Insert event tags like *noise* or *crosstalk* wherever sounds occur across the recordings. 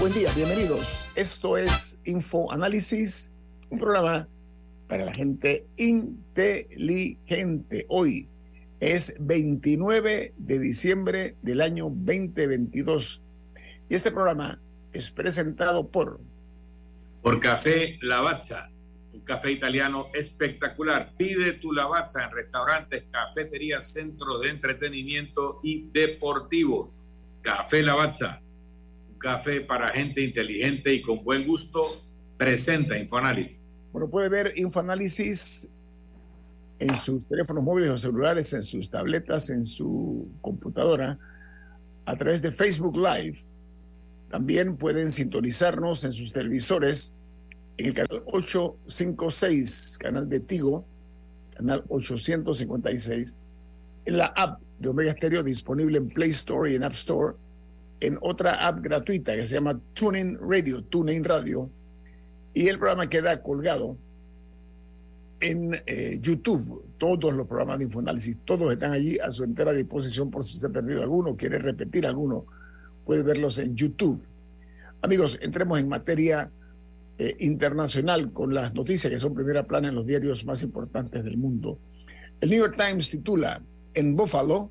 Buen día, bienvenidos. Esto es Info Análisis, un programa para la gente inteligente. Hoy es 29 de diciembre del año 2022 y este programa es presentado por... Por Café Lavazza, un café italiano espectacular. Pide tu Lavazza en restaurantes, cafeterías, centros de entretenimiento y deportivos. Café Lavazza café para gente inteligente y con buen gusto, presenta Infoanálisis. Bueno, puede ver Infoanálisis en sus teléfonos móviles o celulares, en sus tabletas, en su computadora, a través de Facebook Live. También pueden sintonizarnos en sus televisores en el canal 856, canal de Tigo, canal 856, en la app de Omega Stereo disponible en Play Store y en App Store en otra app gratuita que se llama TuneIn Radio, TuneIn Radio, y el programa queda colgado en eh, YouTube. Todos los programas de Infoanálisis, todos están allí a su entera disposición por si se ha perdido alguno, quiere repetir alguno, puede verlos en YouTube. Amigos, entremos en materia eh, internacional con las noticias que son primera plana en los diarios más importantes del mundo. El New York Times titula, en Buffalo,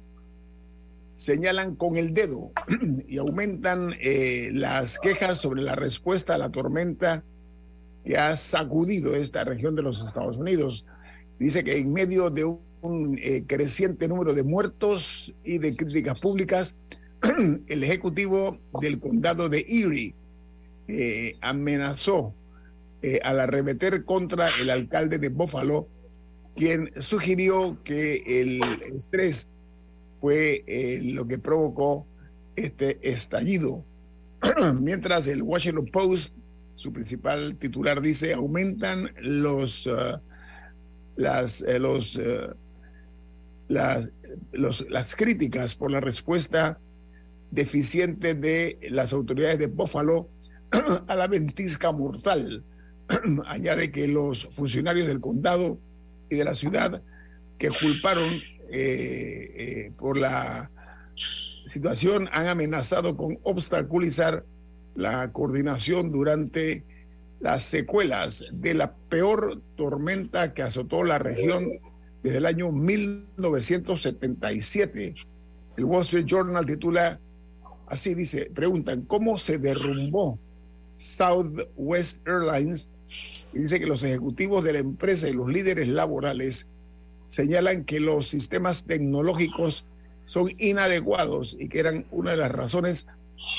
señalan con el dedo *clears throat* y aumentan eh, las quejas sobre la respuesta a la tormenta que ha sacudido esta región de los Estados Unidos. Dice que en medio de un eh, creciente número de muertos y de críticas públicas, *clears throat* el ejecutivo del condado de Erie eh, amenazó al arremeter contra el alcalde de Buffalo, quien sugirió que el estrés fue eh, lo que provocó este estallido. *clears throat* Mientras el Washington Post, su principal titular, dice, aumentan los, uh, las, eh, uh, las, las críticas por la respuesta deficiente de las autoridades de Buffalo *clears throat* a la ventisca mortal. *clears throat* Añade que los funcionarios del condado y de la ciudad que culparon eh, eh, por la situación han amenazado con obstaculizar la coordinación durante las secuelas de la peor tormenta que azotó la región desde el año 1977. El Wall Street Journal titula, así dice, preguntan, ¿cómo se derrumbó Southwest Airlines? Y dice que los ejecutivos de la empresa y los líderes laborales señalan que los sistemas tecnológicos son inadecuados y que eran una de las razones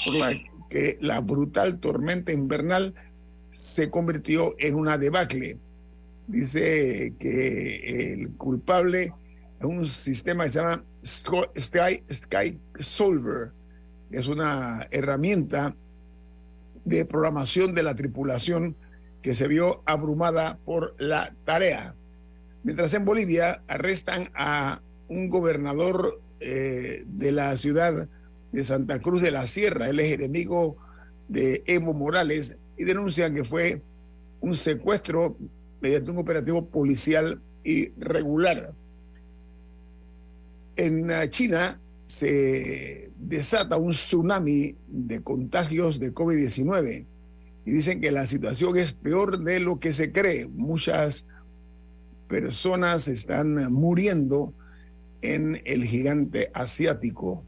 por la que la brutal tormenta invernal se convirtió en una debacle. Dice que el culpable es un sistema que se llama Sky, Sky Solver, es una herramienta de programación de la tripulación que se vio abrumada por la tarea. Mientras en Bolivia arrestan a un gobernador eh, de la ciudad de Santa Cruz de la Sierra, él es enemigo de Evo Morales, y denuncian que fue un secuestro mediante un operativo policial irregular. En eh, China se desata un tsunami de contagios de COVID-19 y dicen que la situación es peor de lo que se cree. Muchas personas están muriendo en el gigante asiático.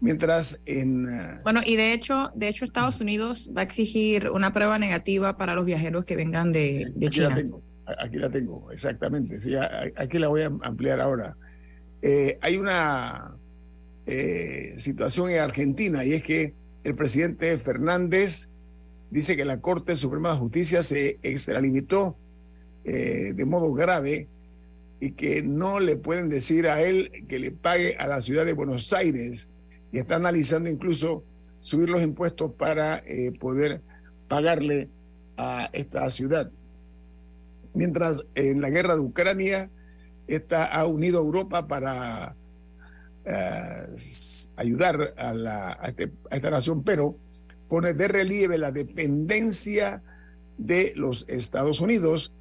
Mientras en... Eh, bueno, y de hecho, de hecho Estados Unidos va a exigir una prueba negativa para los viajeros que vengan de, de aquí China. La tengo, aquí la tengo, exactamente. Sí, aquí la voy a ampliar ahora. Eh, hay una eh, situación en Argentina y es que el presidente Fernández dice que la Corte Suprema de Justicia se extralimitó eh, de modo grave y que no le pueden decir a él que le pague a la ciudad de Buenos Aires y está analizando incluso subir los impuestos para eh, poder pagarle a esta ciudad. Mientras en la guerra de Ucrania está, ha unido a Europa para eh, ayudar a, la, este, a esta nación, pero pone de relieve la dependencia de los Estados Unidos,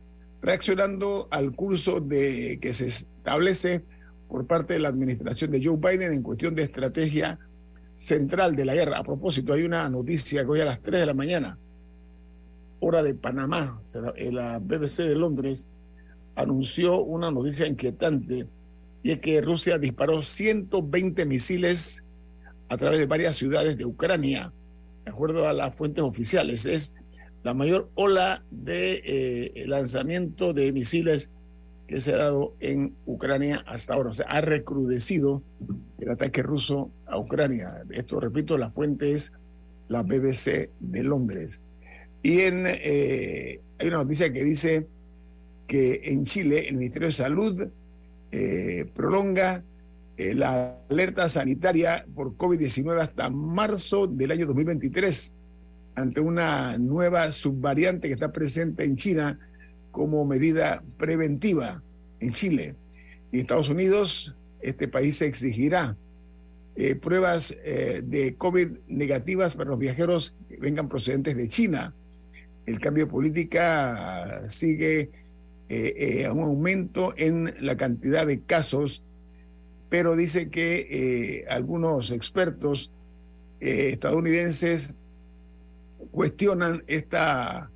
reaccionando al curso de que se establece por parte de la administración de Joe Biden en cuestión de estrategia central de la guerra. A propósito, hay una noticia que hoy a las 3 de la mañana, hora de Panamá, la BBC de Londres anunció una noticia inquietante y es que Rusia disparó 120 misiles a través de varias ciudades de Ucrania, de acuerdo a las fuentes oficiales. Es la mayor ola de eh, lanzamiento de misiles que se ha dado en Ucrania hasta ahora. O sea, ha recrudecido el ataque ruso a Ucrania. Esto, repito, la fuente es la BBC de Londres. Y en, eh, hay una noticia que dice que en Chile el Ministerio de Salud eh, prolonga eh, la alerta sanitaria por COVID-19 hasta marzo del año 2023 ante una nueva subvariante que está presente en China como medida preventiva en Chile. En Estados Unidos, este país exigirá eh, pruebas eh, de COVID negativas para los viajeros que vengan procedentes de China. El cambio de política sigue eh, un aumento en la cantidad de casos, pero dice que algunos expertos estadounidenses cuestionan esta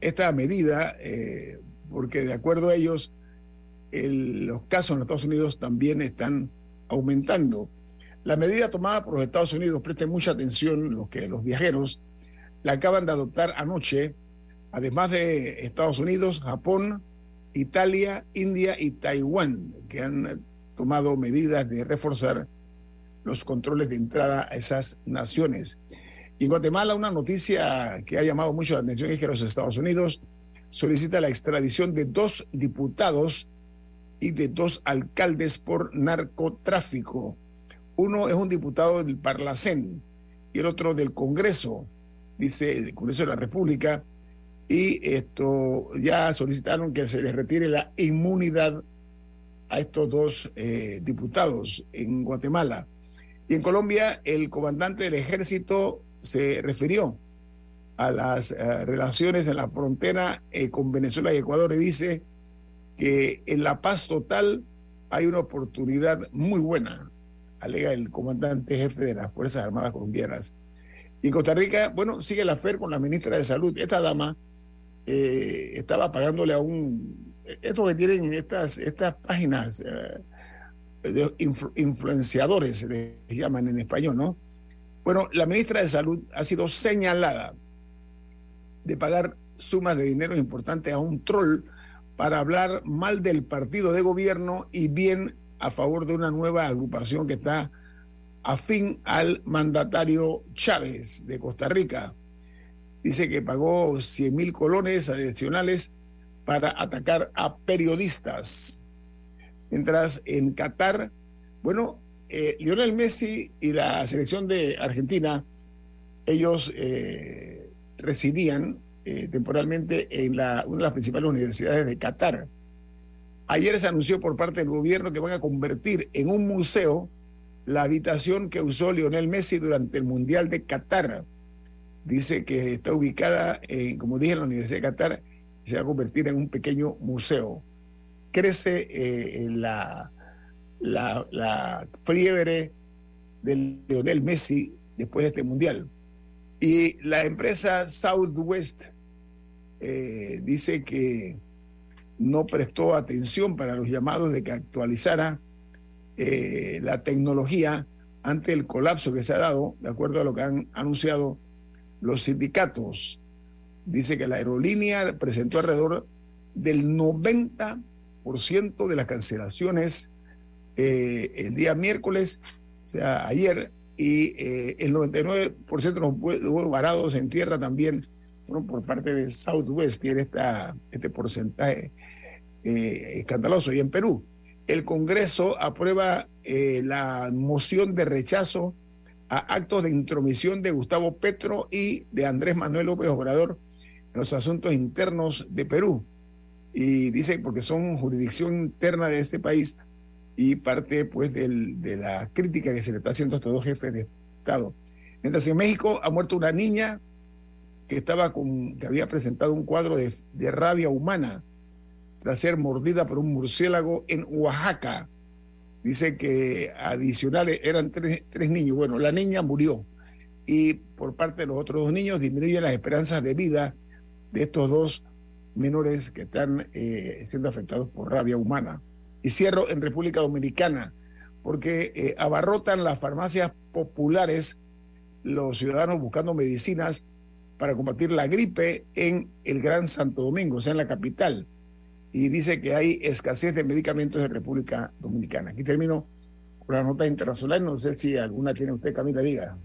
esta medida, eh, porque de acuerdo a ellos, los casos en Estados Unidos también están aumentando. La medida tomada por los Estados Unidos, presten mucha atención los que los viajeros, la acaban de adoptar anoche, además de Estados Unidos, Japón, Italia, India y Taiwán, que han tomado medidas de reforzar los controles de entrada a esas naciones. Y en Guatemala una noticia que ha llamado mucho la atención es que los Estados Unidos solicita la extradición de dos diputados y de dos alcaldes por narcotráfico. Uno es un diputado del Parlacén y el otro del Congreso, dice el Congreso de la República, y esto ya solicitaron que se les retire la inmunidad a estos dos eh, diputados en Guatemala. Y en Colombia, el comandante del ejército se refirió a las eh, relaciones en la frontera eh, con Venezuela y Ecuador y dice que en la paz total hay una oportunidad muy buena, alega el comandante jefe de las Fuerzas Armadas colombianas. Y Costa Rica, bueno, sigue la FER con la ministra de Salud. Esta dama eh, estaba pagándole a un... Esto que tienen estas, estas páginas de influenciadores, les llaman en español, ¿no? Bueno, la ministra de Salud ha sido señalada de pagar sumas de dinero importantes a un troll para hablar mal del partido de gobierno y bien a favor de una nueva agrupación que está afín al mandatario Chávez de Costa Rica. Dice que pagó 100 mil colones adicionales para atacar a periodistas. Mientras en Qatar, bueno, eh, Lionel Messi y la selección de Argentina, ellos eh, residían eh, temporalmente en una de las principales universidades de Qatar. Ayer se anunció por parte del gobierno que van a convertir en un museo la habitación que usó Lionel Messi durante el Mundial de Qatar. Dice que está ubicada, en, como dije, en la Universidad de Qatar y se va a convertir en un pequeño museo. Crece en la la, la fiebre de Lionel Messi después de este mundial. Y la empresa Southwest eh, dice que no prestó atención para los llamados de que actualizara eh, la tecnología ante el colapso que se ha dado, de acuerdo a lo que han anunciado los sindicatos. Dice que la aerolínea presentó alrededor del 90% de las cancelaciones eh, el día miércoles o sea, ayer, y eh, el 99% de los huevos varados en tierra también, por parte de Southwest tiene esta, este porcentaje eh, escandaloso. Y en Perú, el Congreso aprueba eh, la moción de rechazo a actos de intromisión de Gustavo Petro y de Andrés Manuel López Obrador en los asuntos internos de Perú. Y dice, porque son jurisdicción interna de ese país y parte pues de la crítica que se le está haciendo a estos dos jefes de Estado. Mientras en México ha muerto una niña que, estaba con, que había presentado un cuadro de, de rabia humana tras ser mordida por un murciélago en Oaxaca. Dice que adicionales eran tres, tres niños. Bueno, la niña murió y por parte de los otros dos niños disminuyen las esperanzas de vida de estos dos menores que están eh, siendo afectados por rabia humana. Y cierro en República Dominicana, porque eh, abarrotan las farmacias populares los ciudadanos buscando medicinas para combatir la gripe en el Gran Santo Domingo, o sea, en la capital. Y dice que hay escasez de medicamentos en República Dominicana. Aquí termino con la nota internacional. No sé si alguna tiene usted, Camila, diga.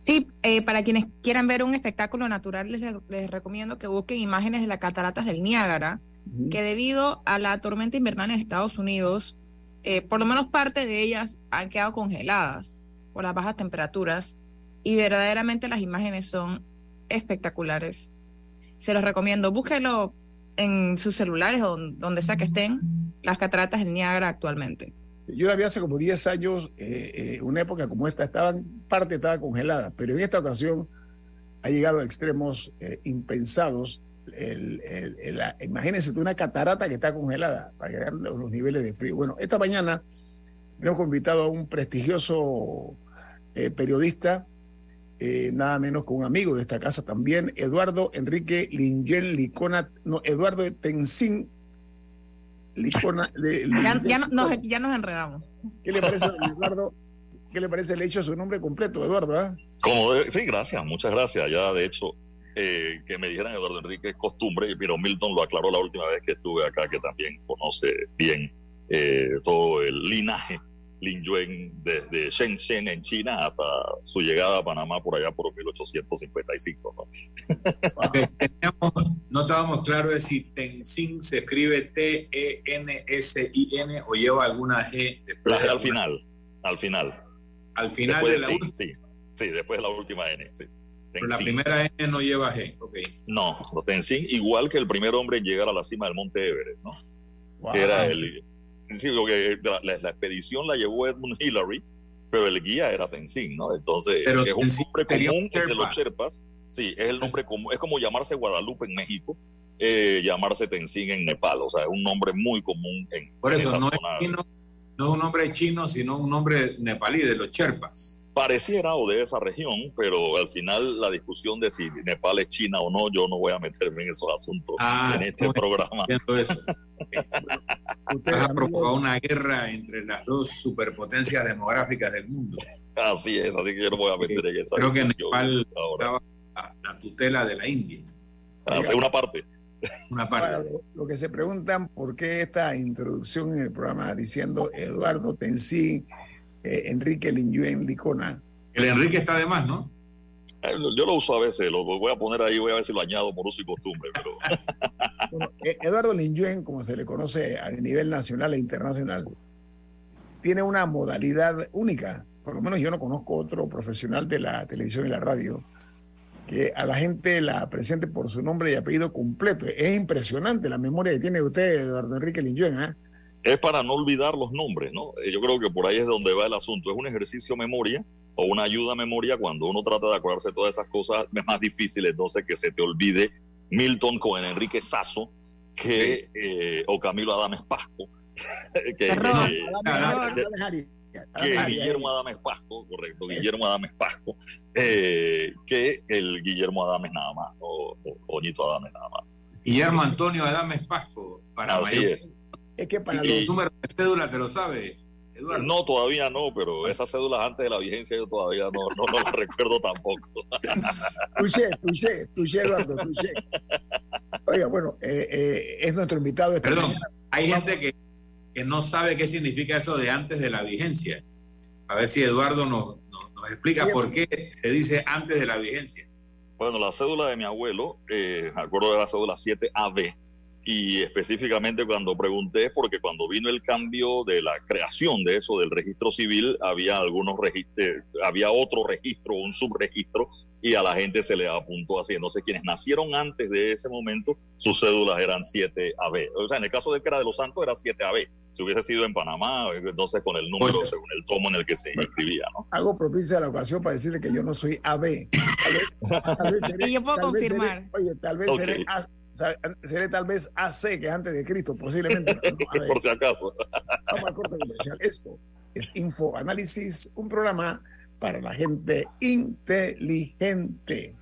Sí, eh, para quienes quieran ver un espectáculo natural, les, recomiendo que busquen imágenes de las cataratas del Niágara, uh -huh. que debido a la tormenta invernal en Estados Unidos, eh, por lo menos parte de ellas han quedado congeladas por las bajas temperaturas y verdaderamente las imágenes son espectaculares. Se los recomiendo, búsquenlo en sus celulares o donde sea que estén, las cataratas del Niágara actualmente. Yo la vi hace como 10 años, eh, eh, una época como esta, estaban, parte estaba congelada, pero en esta ocasión ha llegado a extremos eh, impensados. El, el, el, la, imagínense una catarata que está congelada para llegar a los niveles de frío. Bueno, esta mañana hemos invitado a un prestigioso eh, periodista, nada menos que un amigo de esta casa también, Eduardo Enrique Lingel Licona, no, Eduardo Tenzin Licona, de, ya, ya, no, nos, ya, nos, enredamos. ¿Qué le parece, Eduardo? ¿Qué le parece el hecho de su nombre completo, Eduardo? ¿eh? Como de, sí, gracias, muchas gracias. Ya, de hecho, eh, que me dijeran Eduardo Enrique es costumbre, pero Milton lo aclaró la última vez que estuve acá, que también conoce bien eh, todo el linaje Lin Yuen desde Shenzhen en China hasta su llegada a Panamá por allá por 1855. ¿no? Teníamos, no estábamos claros de si Tenzin se escribe T-E-N-S-I-N o lleva alguna G. La G al final, al final. Al final después de la sí, sí, sí, después de la última N, sí. Pero la primera N no lleva G, ok. No, Tenzin, igual que el primer hombre en llegar a la cima del monte Everest, ¿no? Wow. Que era el sí, que la, la, la, expedición la llevó Edmund Hillary, pero el guía era Tenzin, ¿no? Entonces, pero es un nombre común entre los Sherpas. Sí, es el nombre común, es como llamarse Guadalupe en México, eh, llamarse Tenzin en Nepal, o sea, es un nombre muy común en Por eso, no, es chino, no es un nombre chino, sino un nombre nepalí de los Sherpas pareciera o de esa región, pero al final la discusión de si Nepal es China o no, yo no voy a meterme en esos asuntos ah, en este programa. Eso. Usted ha provocado una guerra entre las dos superpotencias demográficas del mundo. Así es, así que yo no voy a meter en esa Creo que Nepal ahora. estaba la tutela de la India. Hace una parte. Una parte. Ahora, lo que se preguntan, ¿por qué esta introducción en el programa diciendo Eduardo Tenzin? Eh, Enrique Linyuen Licona. El Enrique está de más, ¿no? Yo lo uso a veces, lo voy a poner ahí, voy a ver si lo añado por uso y costumbre. Pero... *laughs* bueno, Eduardo Linyuen, como se le conoce a nivel nacional e internacional, tiene una modalidad única. Por lo menos yo no conozco otro profesional de la televisión y la radio que a la gente la presente por su nombre y apellido completo. Es impresionante la memoria que tiene usted, Eduardo Enrique Linyuen. ¿eh? Es para no olvidar los nombres, ¿no? Yo creo que por ahí es donde va el asunto. Es un ejercicio de memoria o una ayuda a memoria cuando uno trata de acordarse de todas esas cosas, es más difícil entonces que se te olvide Milton con Enrique Sasso que, eh, o Camilo Adames Pasco. *laughs* que, Error. eh, que Guillermo Adames Pasco, correcto, Guillermo Adames Pasco, eh, que el Guillermo Adames nada más, o, o Oñito Adames nada más. Guillermo Antonio Adames Pasco, para Así mayor. es. Es que para Y los números de cédula te lo sabe, Eduardo. No, todavía no, pero esas cédulas antes de la vigencia yo todavía no, no, no las *laughs* recuerdo tampoco. *laughs* Touché, touché, touché, Eduardo, touché. Oiga, bueno, eh, eh, es nuestro invitado. Esta Perdón, mañana. hay gente que, que no sabe qué significa eso de antes de la vigencia. A ver si Eduardo nos, nos, explica por qué se dice antes de la vigencia. Bueno, la cédula de mi abuelo, eh, me acuerdo de la cédula 7AB, y específicamente cuando pregunté, porque cuando vino el cambio de la creación de eso, del registro civil, había algunos registros, había otro registro, un subregistro, y a la gente se le apuntó así. Entonces, quienes nacieron antes de ese momento, sus cédulas eran 7AB. O sea, en el caso de que era de Los Santos, era 7AB. Si hubiese sido en Panamá, entonces con el número, según el tomo en el que se inscribía, ¿no? Hago propicia la ocasión para decirle que yo no soy AB. *laughs* y yo puedo confirmar. oye, tal vez seré seré tal vez AC, que es antes de Cristo, posiblemente. *laughs* Por si acaso. Vamos al corte comercial. Esto es Info Análisis, un programa para la gente inteligente.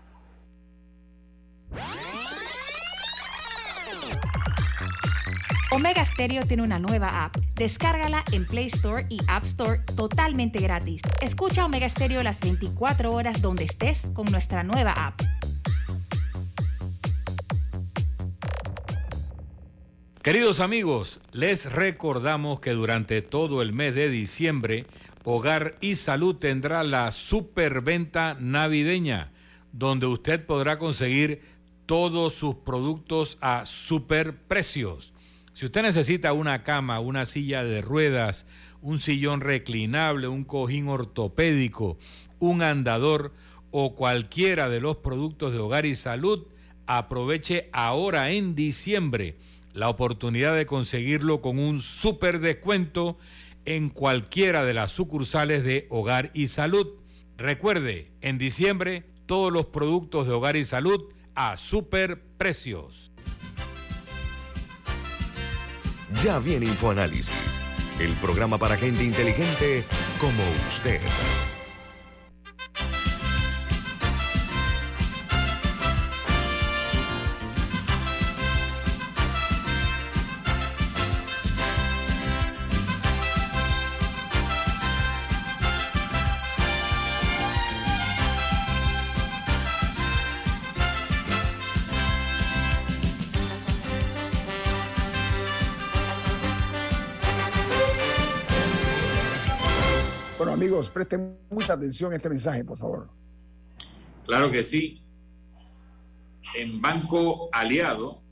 Omega Stereo tiene una nueva app. Descárgala en Play Store y App Store totalmente gratis. Escucha Omega Stereo las 24 horas donde estés con nuestra nueva app. Queridos amigos, les recordamos que durante todo el mes de diciembre, Hogar y Salud tendrá la superventa navideña, donde usted podrá conseguir todos sus productos a super precios. Si usted necesita una cama, una silla de ruedas, un sillón reclinable, un cojín ortopédico, un andador o cualquiera de los productos de Hogar y Salud, aproveche ahora en diciembre la oportunidad de conseguirlo con un super descuento en cualquiera de las sucursales de Hogar y Salud. Recuerde, en diciembre todos los productos de Hogar y Salud a super precios. Ya viene InfoAnálisis, el programa para gente inteligente como usted. Presten mucha atención a este mensaje, por favor. Claro que sí. En Banco Aliado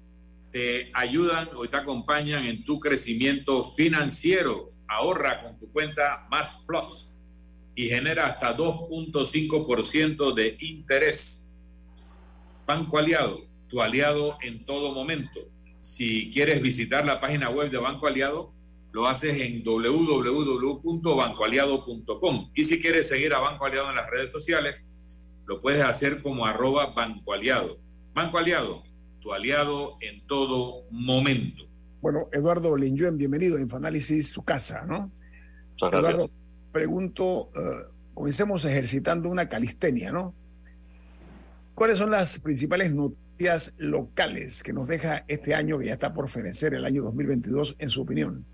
te ayudan o te acompañan en tu crecimiento financiero. Ahorra con tu cuenta Más Plus y genera hasta 2.5% de interés. Banco Aliado, tu aliado en todo momento. Si quieres visitar la página web de Banco Aliado, lo haces en www.bancoaliado.com. Y si quieres seguir a Banco Aliado en las redes sociales, lo puedes hacer como arroba Banco Aliado. Banco Aliado, tu aliado en todo momento. Bueno, Eduardo Linyuen, bienvenido a Infoanálisis, su casa, ¿no? Eduardo, pregunto, eh, comencemos ejercitando una calistenia, ¿no? ¿Cuáles son las principales noticias locales que nos deja este año que ya está por fenecer, el año 2022, en su opinión?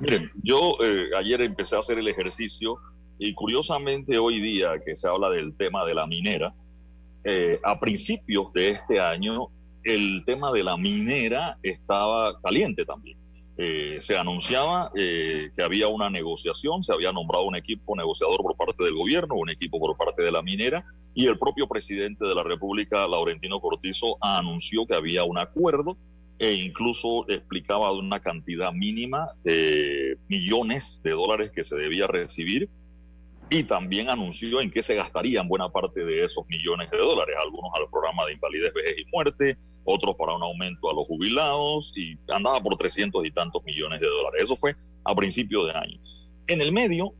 Miren, yo eh, ayer empecé a hacer el ejercicio y curiosamente hoy día que se habla del tema de la minera, eh, a principios de este año el tema de la minera estaba caliente también. Eh, se anunciaba que había una negociación, se había nombrado un equipo negociador por parte del gobierno, un equipo por parte de la minera, y el propio presidente de la República, Laurentino Cortizo, anunció que había un acuerdo e incluso explicaba una cantidad mínima de millones de dólares que se debía recibir y también anunció en qué se gastarían buena parte de esos millones de dólares, algunos al programa de invalidez, vejez y muerte, otros para un aumento a los jubilados y andaba por 300 y tantos millones de dólares. Eso fue a principio de año. En el medio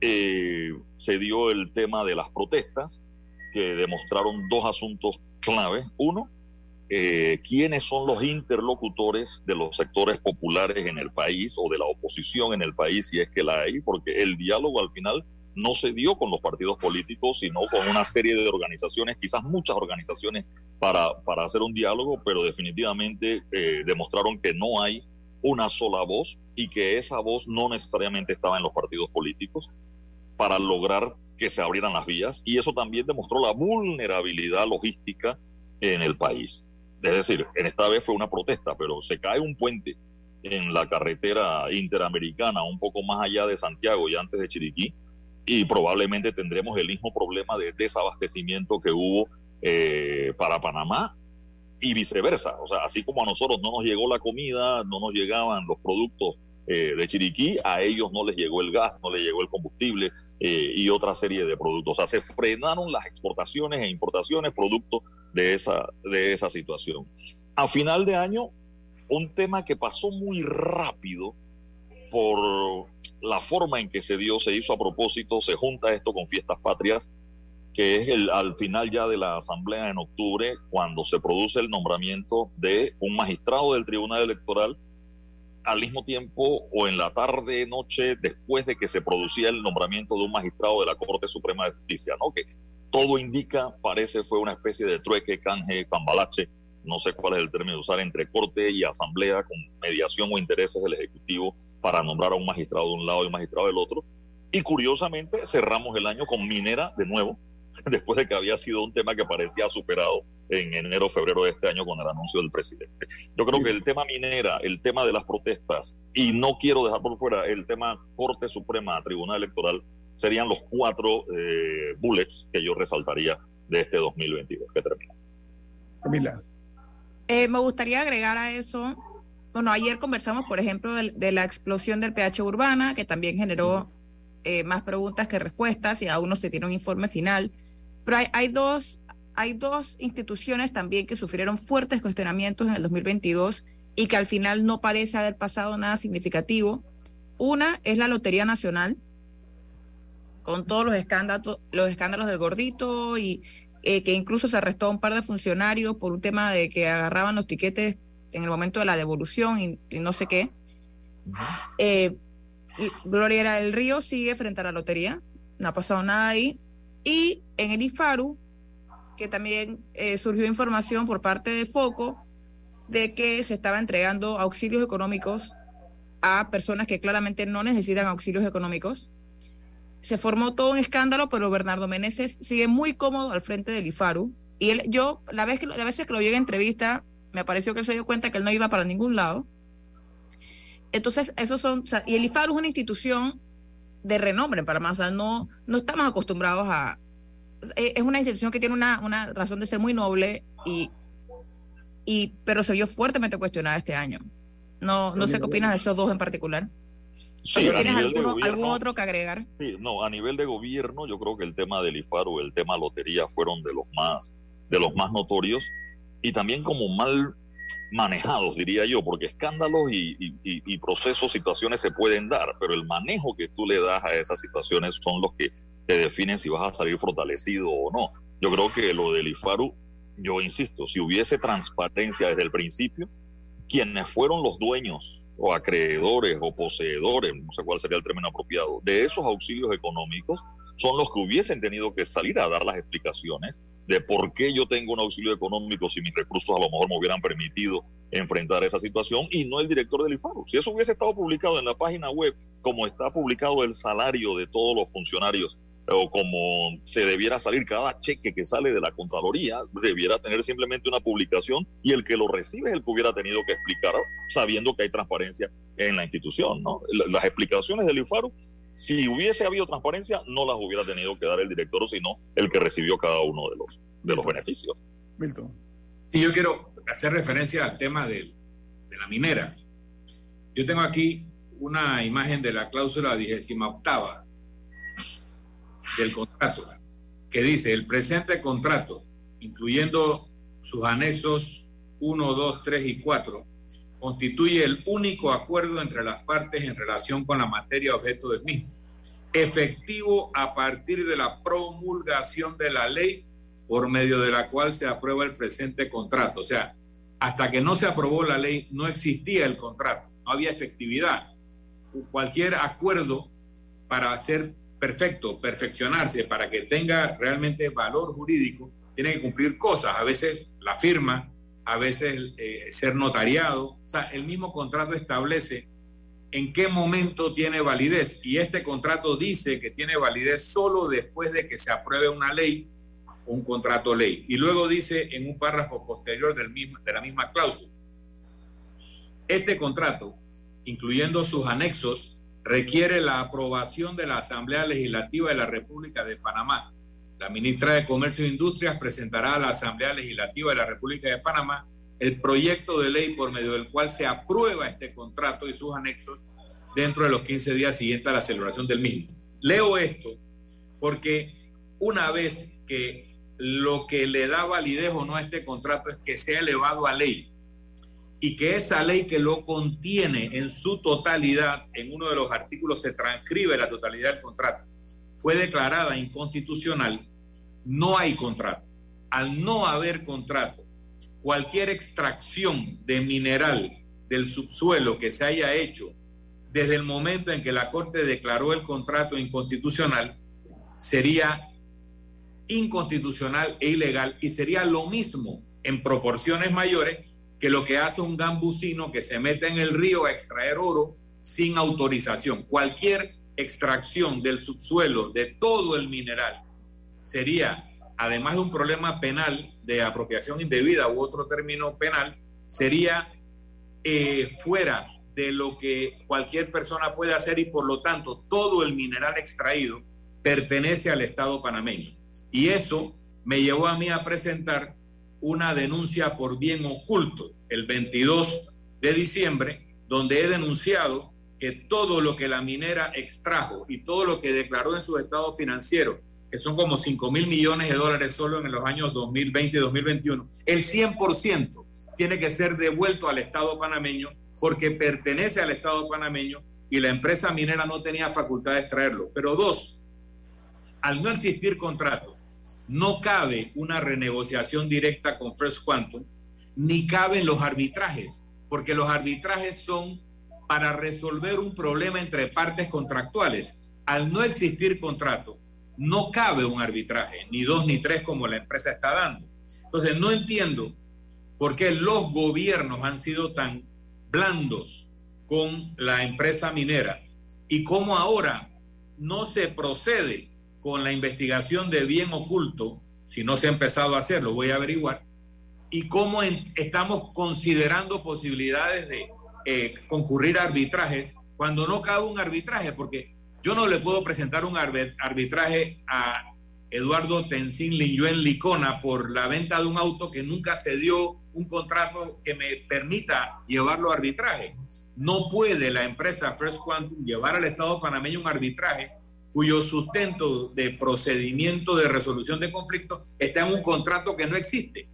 eh, se dio el tema de las protestas que demostraron dos asuntos claves. Uno, eh, quiénes son los interlocutores de los sectores populares en el país o de la oposición en el país, si es que la hay, porque el diálogo al final no se dio con los partidos políticos, sino con una serie de organizaciones, quizás muchas organizaciones, para, hacer un diálogo, pero definitivamente eh, demostraron que no hay una sola voz y que esa voz no necesariamente estaba en los partidos políticos para lograr que se abrieran las vías y eso también demostró la vulnerabilidad logística en el país. Es decir, en esta vez fue una protesta, pero se cae un puente en la carretera interamericana, un poco más allá de Santiago y antes de Chiriquí, y probablemente tendremos el mismo problema de desabastecimiento que hubo eh, para Panamá y viceversa. O sea, así como a nosotros no nos llegó la comida, no nos llegaban los productos eh, de Chiriquí, a ellos no les llegó el gas, no les llegó el combustible eh, y otra serie de productos. O sea, se frenaron las exportaciones e importaciones producto de esa, de esa situación. A final de año, un tema que pasó muy rápido por la forma en que se dio, se hizo a propósito, se junta esto con fiestas patrias, que es el, al final ya de la asamblea en octubre, cuando se produce el nombramiento de un magistrado del Tribunal Electoral, al mismo tiempo o en la tarde, noche, después de que se producía el nombramiento de un magistrado de la Corte Suprema de Justicia, ¿no? Que todo indica, parece, fue una especie de trueque, canje, cambalache, no sé cuál es el término de usar, entre Corte y Asamblea, con mediación o intereses del Ejecutivo para nombrar a un magistrado de un lado y un magistrado del otro. Y curiosamente cerramos el año con Minera de nuevo, *laughs* después de que había sido un tema que parecía superado en enero, febrero de este año con el anuncio del presidente. Yo creo que el tema minera, el tema de las protestas, y no quiero dejar por fuera el tema Corte Suprema, Tribunal Electoral, serían los cuatro eh, bullets que yo resaltaría de este 2022 que termina. Camila. Eh, me gustaría agregar a eso bueno, ayer conversamos, por ejemplo, de, la explosión del pH urbana, que también generó eh, más preguntas que respuestas y aún no se tiene un informe final. Pero hay, hay, dos, hay dos instituciones también que sufrieron fuertes cuestionamientos en el 2022 y que al final no parece haber pasado nada significativo. Una es la Lotería Nacional, con todos los escándalos, los escándalos del gordito y eh, que incluso se arrestó a un par de funcionarios por un tema de que agarraban los tiquetes en el momento de la devolución y, no sé qué. Eh, Gloria del Río sigue frente a la lotería, no ha pasado nada ahí. Y en el IFARU, que también eh, surgió información por parte de Foco de que se estaba entregando auxilios económicos a personas que claramente no necesitan auxilios económicos. Se formó todo un escándalo, pero Bernardo Meneses sigue muy cómodo al frente del IFARU. Y él, yo, la vez que, vez que lo vi en entrevista, me pareció que él se dio cuenta que él no iba para ningún lado. Entonces, esos son, y el IFARU es una institución de renombre para más, no, no estamos acostumbrados a, es una institución que tiene una, una razón de ser muy noble y, y pero se vio fuertemente cuestionada este año. No, no sé qué opinas de esos dos en particular. Sí, ¿Tienes algún otro que agregar? Sí, no, a nivel de gobierno, yo creo que el tema del IFARU, el tema lotería fueron de los más, de los más notorios y también como mal manejados, diría yo, porque escándalos y, procesos, situaciones se pueden dar, pero el manejo que tú le das a esas situaciones son los que te definen si vas a salir fortalecido o no. Yo creo que lo del IFARU, yo insisto, si hubiese transparencia desde el principio, quienes fueron los dueños o acreedores o poseedores, no sé cuál sería el término apropiado, de esos auxilios económicos, son los que hubiesen tenido que salir a dar las explicaciones de por qué yo tengo un auxilio económico si mis recursos a lo mejor me hubieran permitido enfrentar esa situación y no el director del IFARU. Si eso hubiese estado publicado en la página web, como está publicado el salario de todos los funcionarios o como se debiera salir cada cheque que sale de la Contraloría, debiera tener simplemente una publicación y el que lo recibe es el que hubiera tenido que explicar, sabiendo que hay transparencia en la institución. ¿no? Las explicaciones del IFARU si hubiese habido transparencia, no las hubiera tenido que dar el director, sino el que recibió cada uno de los, de los beneficios. Milton. Y yo quiero hacer referencia al tema de, de la minera. Yo tengo aquí una imagen de la cláusula vigésima octava del contrato, que dice, el presente contrato, incluyendo sus anexos 1, 2, 3 y 4, constituye el único acuerdo entre las partes en relación con la materia objeto del mismo, efectivo a partir de la promulgación de la ley por medio de la cual se aprueba el presente contrato. O sea, hasta que no se aprobó la ley no existía el contrato, no había efectividad. Cualquier acuerdo para ser perfecto, perfeccionarse, para que tenga realmente valor jurídico, tiene que cumplir cosas. A veces la firma, a veces eh, ser notariado. O sea, el mismo contrato establece en qué momento tiene validez y este contrato dice que tiene validez solo después de que se apruebe una ley un contrato ley. Y luego dice en un párrafo posterior del mismo, de la misma cláusula, este contrato, incluyendo sus anexos, requiere la aprobación de la Asamblea Legislativa de la República de Panamá. La ministra de Comercio e Industrias presentará a la Asamblea Legislativa de la República de Panamá el proyecto de ley por medio del cual se aprueba este contrato y sus anexos dentro de los 15 días siguientes a la celebración del mismo. Leo esto porque una vez que lo que le da validez o no a este contrato es que sea elevado a ley y que esa ley que lo contiene en su totalidad, en uno de los artículos se transcribe la totalidad del contrato, fue declarada inconstitucional, no hay contrato. Al no haber contrato, cualquier extracción de mineral del subsuelo que se haya hecho desde el momento en que la Corte declaró el contrato inconstitucional sería inconstitucional e ilegal y sería lo mismo en proporciones mayores que lo que hace un gambusino que se mete en el río a extraer oro sin autorización. Cualquier extracción del subsuelo de todo el mineral sería, además de un problema penal de apropiación indebida u otro término penal, sería eh, fuera de lo que cualquier persona puede hacer y por lo tanto todo el mineral extraído pertenece al Estado panameño. Y eso me llevó a mí a presentar una denuncia por bien oculto el 22 de diciembre, donde he denunciado que todo lo que la minera extrajo y todo lo que declaró en su estado financiero, que son como 5 mil millones de dólares solo en los años 2020 y 2021, el 100% tiene que ser devuelto al Estado panameño porque pertenece al Estado panameño y la empresa minera no tenía facultad de extraerlo. Pero dos, al no existir contrato, no cabe una renegociación directa con First Quantum, ni caben los arbitrajes, porque los arbitrajes son para resolver un problema entre partes contractuales. Al no existir contrato, no cabe un arbitraje, ni dos ni tres como la empresa está dando. Entonces, no entiendo por qué los gobiernos han sido tan blandos con la empresa minera y cómo ahora no se procede con la investigación de bien oculto, si no se ha empezado a hacer, lo voy a averiguar, y cómo estamos considerando posibilidades de eh, concurrir a arbitrajes cuando no cabe un arbitraje, porque yo no le puedo presentar un arbitraje a Eduardo Tenzin Liyuen Licona por la venta de un auto que nunca se dio un contrato que me permita llevarlo a arbitraje. No puede la empresa First Quantum llevar al Estado panameño un arbitraje cuyo sustento de procedimiento de resolución de conflictos está en un contrato que no existe.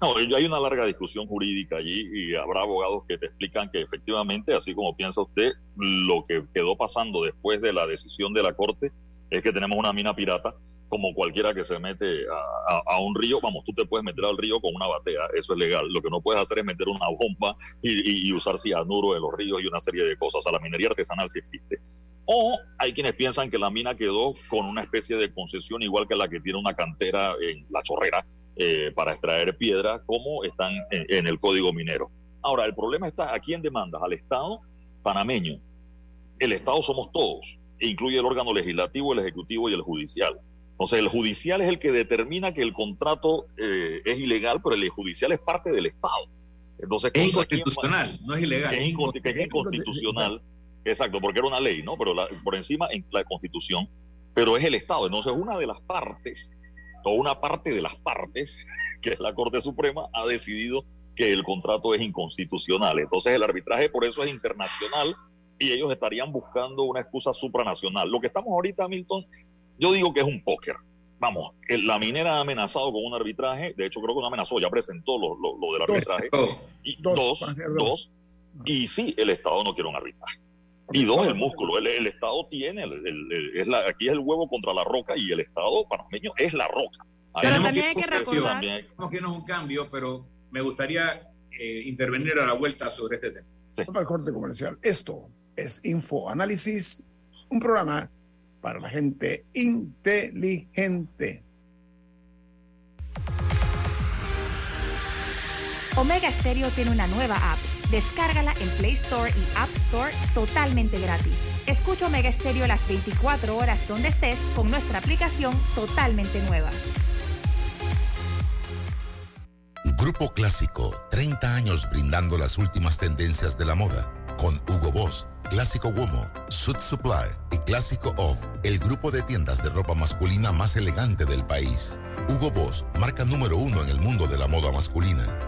No, hay una larga discusión jurídica allí y habrá abogados que te explican que efectivamente, así como piensa usted, lo que quedó pasando después de la decisión de la Corte es que tenemos una mina pirata como cualquiera que se mete a, un río, vamos, tú te puedes meter al río con una batea, eso es legal. Lo que no puedes hacer es meter una bomba y, y usar cianuro en los ríos y una serie de cosas. O sea, la minería artesanal sí existe. O hay quienes piensan que la mina quedó con una especie de concesión igual que la que tiene una cantera en la chorrera eh, para extraer piedra, como están en, el código minero. Ahora, el problema está, ¿a quién demandas? Al Estado panameño. El Estado somos todos, e incluye el órgano legislativo, el ejecutivo y el judicial. Entonces, el judicial es el que determina que el contrato eh, es ilegal, pero el judicial es parte del Estado. Entonces, es inconstitucional, no es ilegal. Es, inconstitucional. Exacto, porque era una ley, ¿no? Pero por encima en la Constitución, pero es el Estado. Entonces, una de las partes, o una parte de las partes, *laughs* que es la Corte Suprema, ha decidido que el contrato es inconstitucional. Entonces, el arbitraje por eso es internacional y ellos estarían buscando una excusa supranacional. Lo que estamos ahorita, Milton, yo digo que es un póker. Vamos, la minera ha amenazado con un arbitraje, de hecho creo que no amenazó, ya presentó lo, del arbitraje. y, dos, dos, y sí, el Estado no quiere un arbitraje. Y dos, el músculo. El, Estado tiene, es la, aquí es el huevo contra la roca y el Estado panameño es la roca. Pero también hay que recordar. que no es un cambio, pero me gustaría eh, intervenir a la vuelta sobre este tema. Para el corte comercial. Esto es Info Análisis, un programa para la gente inteligente. Omega Stereo tiene una nueva app. Descárgala en Play Store y App Store totalmente gratis. Escucha Omega Stereo las 24 horas donde estés con nuestra aplicación totalmente nueva. Grupo Clásico, 30 años brindando las últimas tendencias de la moda, con Hugo Boss Clásico Womo, Suit Supply y Clásico Off, el grupo de tiendas de ropa masculina más elegante del país. Hugo Boss, marca número uno en el mundo de la moda masculina.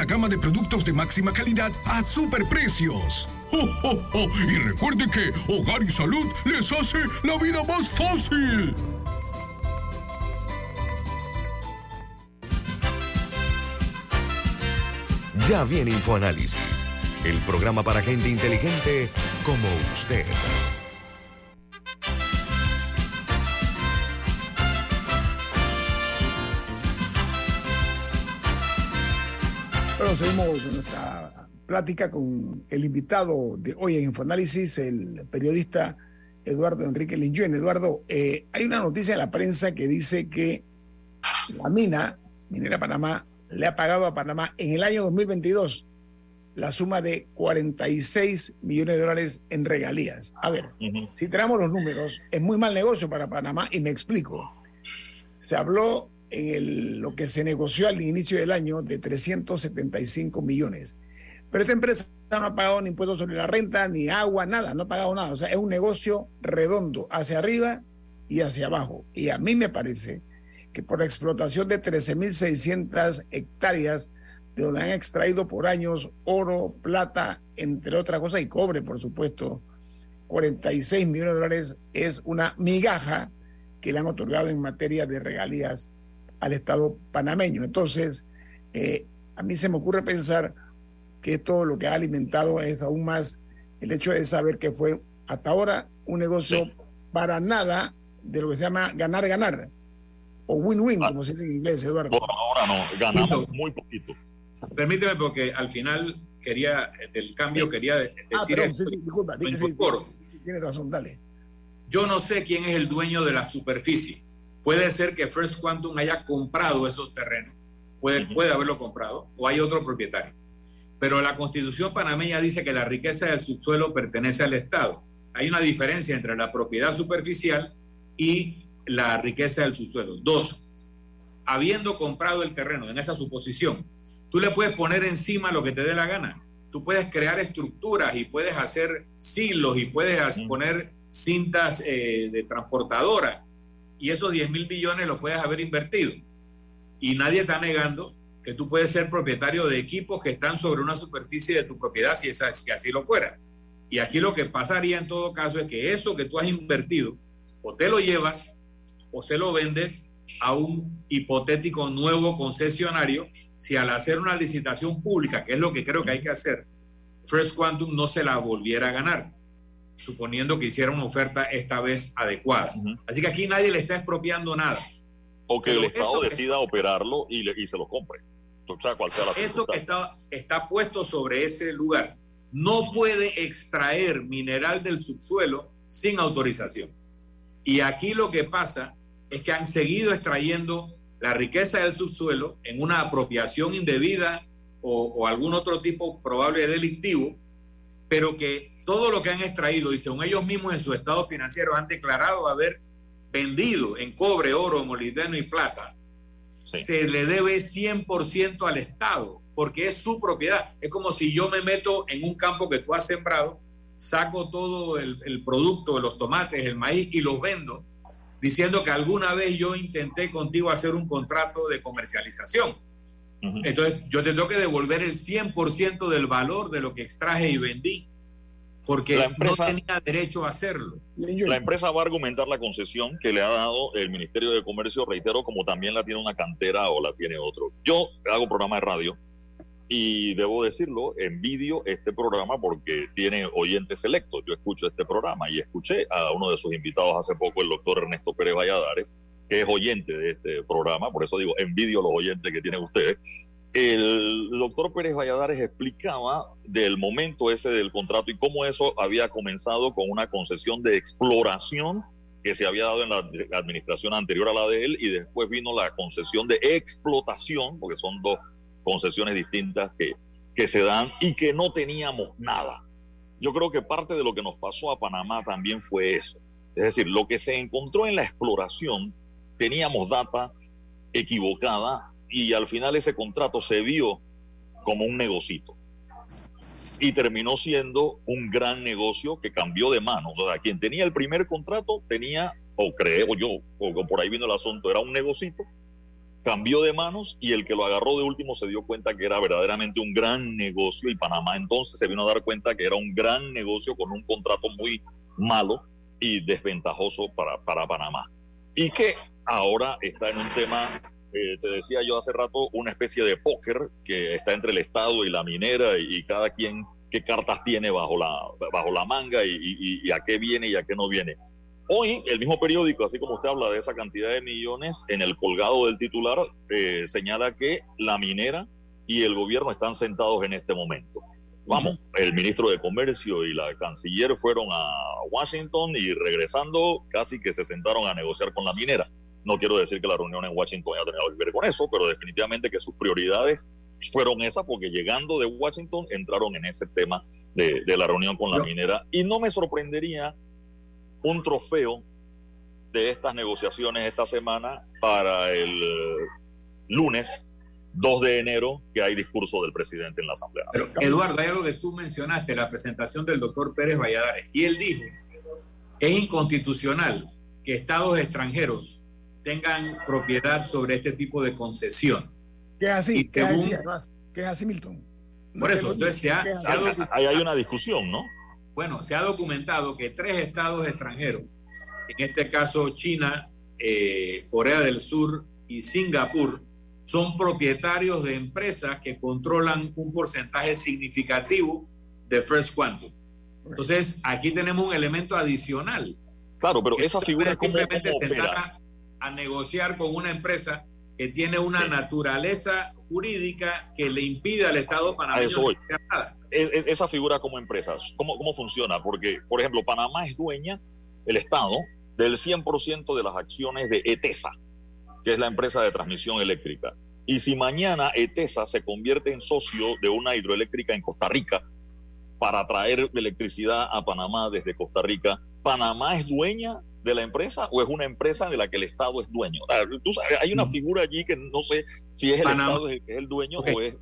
gama de productos de máxima calidad a superprecios. ¡Oh, oh, oh! Y recuerde que Hogar y Salud les hace la vida más fácil. Ya viene InfoAnálisis, el programa para gente inteligente como usted. Bueno, seguimos nuestra plática con el invitado de hoy en Infoanálisis, el periodista Eduardo Enrique Linjuen. Eduardo, eh, hay una noticia en la prensa que dice que la mina, Minera Panamá, le ha pagado a Panamá en el año 2022 la suma de 46 millones de dólares en regalías. A ver, si tenemos los números, es muy mal negocio para Panamá y me explico. Se habló en el, lo que se negoció al inicio del año de 375 millones. Pero esta empresa no ha pagado ni impuestos sobre la renta, ni agua, nada, no ha pagado nada. O sea, es un negocio redondo, hacia arriba y hacia abajo. Y a mí me parece que por la explotación de 13.600 hectáreas, de donde han extraído por años oro, plata, entre otras cosas, y cobre, por supuesto, 46 millones de dólares es una migaja que le han otorgado en materia de regalías al Estado panameño. Entonces, eh, a mí se me ocurre pensar que esto lo que ha alimentado es aún más el hecho de saber que fue hasta ahora un negocio para nada de lo que se llama ganar-ganar o win-win, Ah. como se dice en inglés, Eduardo. Por ahora no, ganamos muy poquito. Permíteme porque al final quería, del cambio quería Ah, decir perdón, esto. sí, sí, disculpa, sí, incorporo. sí, tiene razón, dale. Yo no sé quién es el dueño de la superficie. Puede ser que First Quantum haya comprado esos terrenos, puede, puede haberlo comprado, o hay otro propietario. Pero la constitución panameña dice que la riqueza del subsuelo pertenece al Estado. Hay una diferencia entre la propiedad superficial y la riqueza del subsuelo. Dos, habiendo comprado el terreno en esa suposición, tú le puedes poner encima lo que te dé la gana. Tú puedes crear estructuras y puedes hacer silos y puedes poner cintas eh, de transportadora y esos 10 mil billones los puedes haber invertido. Y nadie está negando que tú puedes ser propietario de equipos que están sobre una superficie de tu propiedad si, esa, si así lo fuera. Y aquí lo que pasaría en todo caso es que eso que tú has invertido o te lo llevas o se lo vendes a un hipotético nuevo concesionario si al hacer una licitación pública, que es lo que creo que hay que hacer, First Quantum no se la volviera a ganar, suponiendo que hiciera una oferta esta vez adecuada. Así que aquí nadie le está expropiando nada. O que Pero el Estado eso que- decida operarlo y, le- y se lo compre. O sea, cual sea la Eso que está, está puesto sobre ese lugar no puede extraer mineral del subsuelo sin autorización. Y aquí lo que pasa es que han seguido extrayendo la riqueza del subsuelo en una apropiación indebida o, o algún otro tipo probable de delictivo, pero que todo lo que han extraído y según ellos mismos en su estado financiero han declarado haber vendido en cobre, oro, molibdeno y plata, se le debe 100% al Estado. porque es su propiedad. Es como si yo me meto en un campo que tú has sembrado, saco todo el, el producto, los tomates, el maíz y los vendo, diciendo que alguna vez yo intenté contigo hacer un contrato de comercialización. Entonces yo te tengo que devolver el 100% del valor de lo que extraje y vendí porque no tenía derecho a hacerlo. La empresa va a argumentar la concesión que le ha dado el Ministerio de Comercio, reitero, como también la tiene una cantera o la tiene otro. Yo hago programa de radio y debo decirlo, envidio este programa porque tiene oyentes selectos. Yo escucho este programa y escuché a uno de sus invitados hace poco, el doctor Ernesto Pérez Valladares, que es oyente de este programa, por eso digo, envidio los oyentes que tienen ustedes, el doctor Pérez Valladares explicaba del momento ese del contrato y cómo eso había comenzado con una concesión de exploración que se había dado en la administración anterior a la de él y después vino la concesión de explotación, porque son dos concesiones distintas que, que se dan y que no teníamos nada. Yo creo que parte de lo que nos pasó a Panamá también fue eso. Es decir, lo que se encontró en la exploración, teníamos data equivocada y al final ese contrato se vio como un negocito y terminó siendo un gran negocio que cambió de manos. O sea, quien tenía el primer contrato tenía, o creo yo, o por ahí vino el asunto, era un negocito, cambió de manos y el que lo agarró de último se dio cuenta que era verdaderamente un gran negocio y Panamá entonces se vino a dar cuenta que era un gran negocio con un contrato muy malo y desventajoso para, para Panamá. Y que ahora está en un tema eh, te decía yo hace rato, una especie de póker que está entre el Estado y la minera y, cada quien qué cartas tiene bajo la, bajo la manga y, a qué viene y a qué no viene. Hoy el mismo periódico, así como usted habla de esa cantidad de millones, en el colgado del titular eh, señala que la minera y el gobierno están sentados en este momento. Vamos, el ministro de Comercio y la canciller fueron a Washington y regresando casi que se sentaron a negociar con la minera. No quiero decir que la reunión en Washington haya tenido que ver con eso, pero definitivamente que sus prioridades fueron esas porque llegando de Washington entraron en ese tema de, la reunión con la minera. Y no me sorprendería un trofeo de estas negociaciones esta semana para el lunes 2 de enero, que hay discurso del presidente en la Asamblea. Pero, Eduardo, hay algo que tú mencionaste, la presentación del doctor Pérez Valladares, y él dijo, es inconstitucional que estados extranjeros tengan propiedad sobre este tipo de concesión. ¿Qué es así? ¿Qué, es así, Milton? Por eso, entonces se ha, Ahí hay una discusión, ¿no? Bueno, se ha documentado que tres estados extranjeros, en este caso China, eh, Corea del Sur y Singapur, son propietarios de empresas que controlan un porcentaje significativo de First Quantum. Entonces, aquí tenemos un elemento adicional. Claro, pero esa figura simplemente a negociar con una empresa que tiene una naturaleza jurídica que le impide al Estado panameño nada. esa figura como empresa, ¿cómo, ¿cómo funciona? Porque, por ejemplo, Panamá es dueña, el Estado, del 100% de las acciones de ETESA, que es la empresa de transmisión eléctrica. Y si mañana ETESA se convierte en socio de una hidroeléctrica en Costa Rica para traer electricidad a Panamá desde Costa Rica, ¿Panamá es dueña de la empresa o es una empresa de la que el Estado es dueño? hay una figura allí que no sé si es el Estado el que es el dueño o es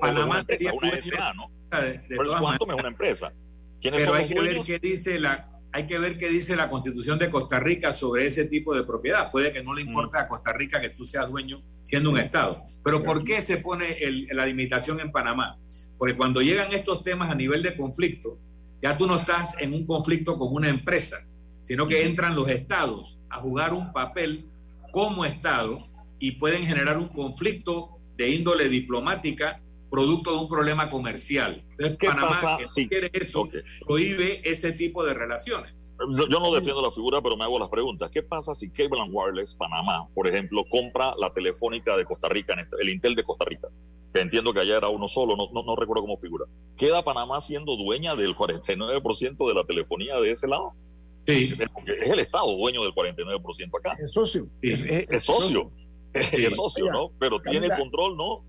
Panamá sería una SA, ¿no? De, es una empresa. Pero hay que ver qué dice la hay que ver qué dice la Constitución de Costa Rica sobre ese tipo de propiedad. Puede que no le mm. importe a Costa Rica que tú seas dueño siendo un Estado. Pero ¿por qué se pone la limitación en Panamá? Porque cuando llegan estos temas a nivel de conflicto, ya tú no estás en un conflicto con una empresa, sino que entran los estados a jugar un papel como Estado y pueden generar un conflicto de índole diplomática producto de un problema comercial. Entonces, Panamá, que quiere eso, prohíbe ese tipo de relaciones. Yo, no defiendo la figura, pero me hago las preguntas. ¿Qué pasa si Cable and Wireless Panamá, por ejemplo, compra la telefónica de Costa Rica, este, el Intel de Costa Rica? Que entiendo que allá era uno solo, no, no, no recuerdo cómo figura. ¿Queda Panamá siendo dueña del 49% de la telefonía de ese lado? Sí. Es el Estado dueño del 49% acá. Es socio. Es, socio. Es socio, ¿no? Pero tiene control, ¿no?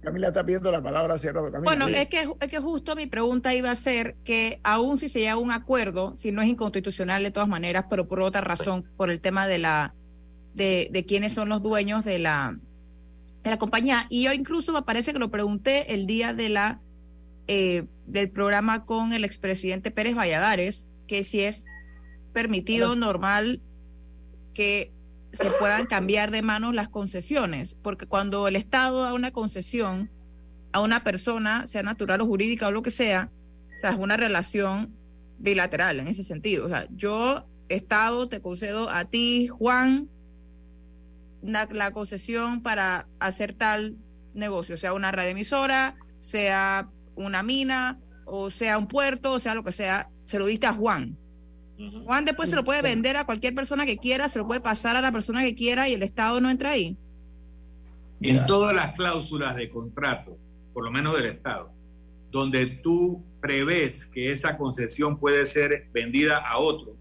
Camila está pidiendo la palabra cerrada. Bueno, es que, es que justo mi pregunta iba a ser que aún si se llega a un acuerdo, si no es inconstitucional de todas maneras, pero por otra razón, por el tema de la de, de quiénes son los dueños de la de la compañía. Y yo incluso me parece que lo pregunté el día de la eh, del programa con el expresidente Pérez Valladares, que si es permitido, normal, que se puedan cambiar de manos las concesiones, porque cuando el Estado da una concesión a una persona, sea natural o jurídica o lo que sea, o sea, es una relación bilateral en ese sentido. O sea, yo, Estado, te concedo a ti, Juan, la, concesión para hacer tal negocio, sea una red emisora, sea una mina, o sea un puerto, o sea lo que sea, se lo diste a Juan. Juan después se lo puede vender a cualquier persona que quiera, se lo puede pasar a la persona que quiera y el Estado no entra ahí. En todas las cláusulas de contrato, por lo menos del Estado, donde tú prevés que esa concesión puede ser vendida a otro,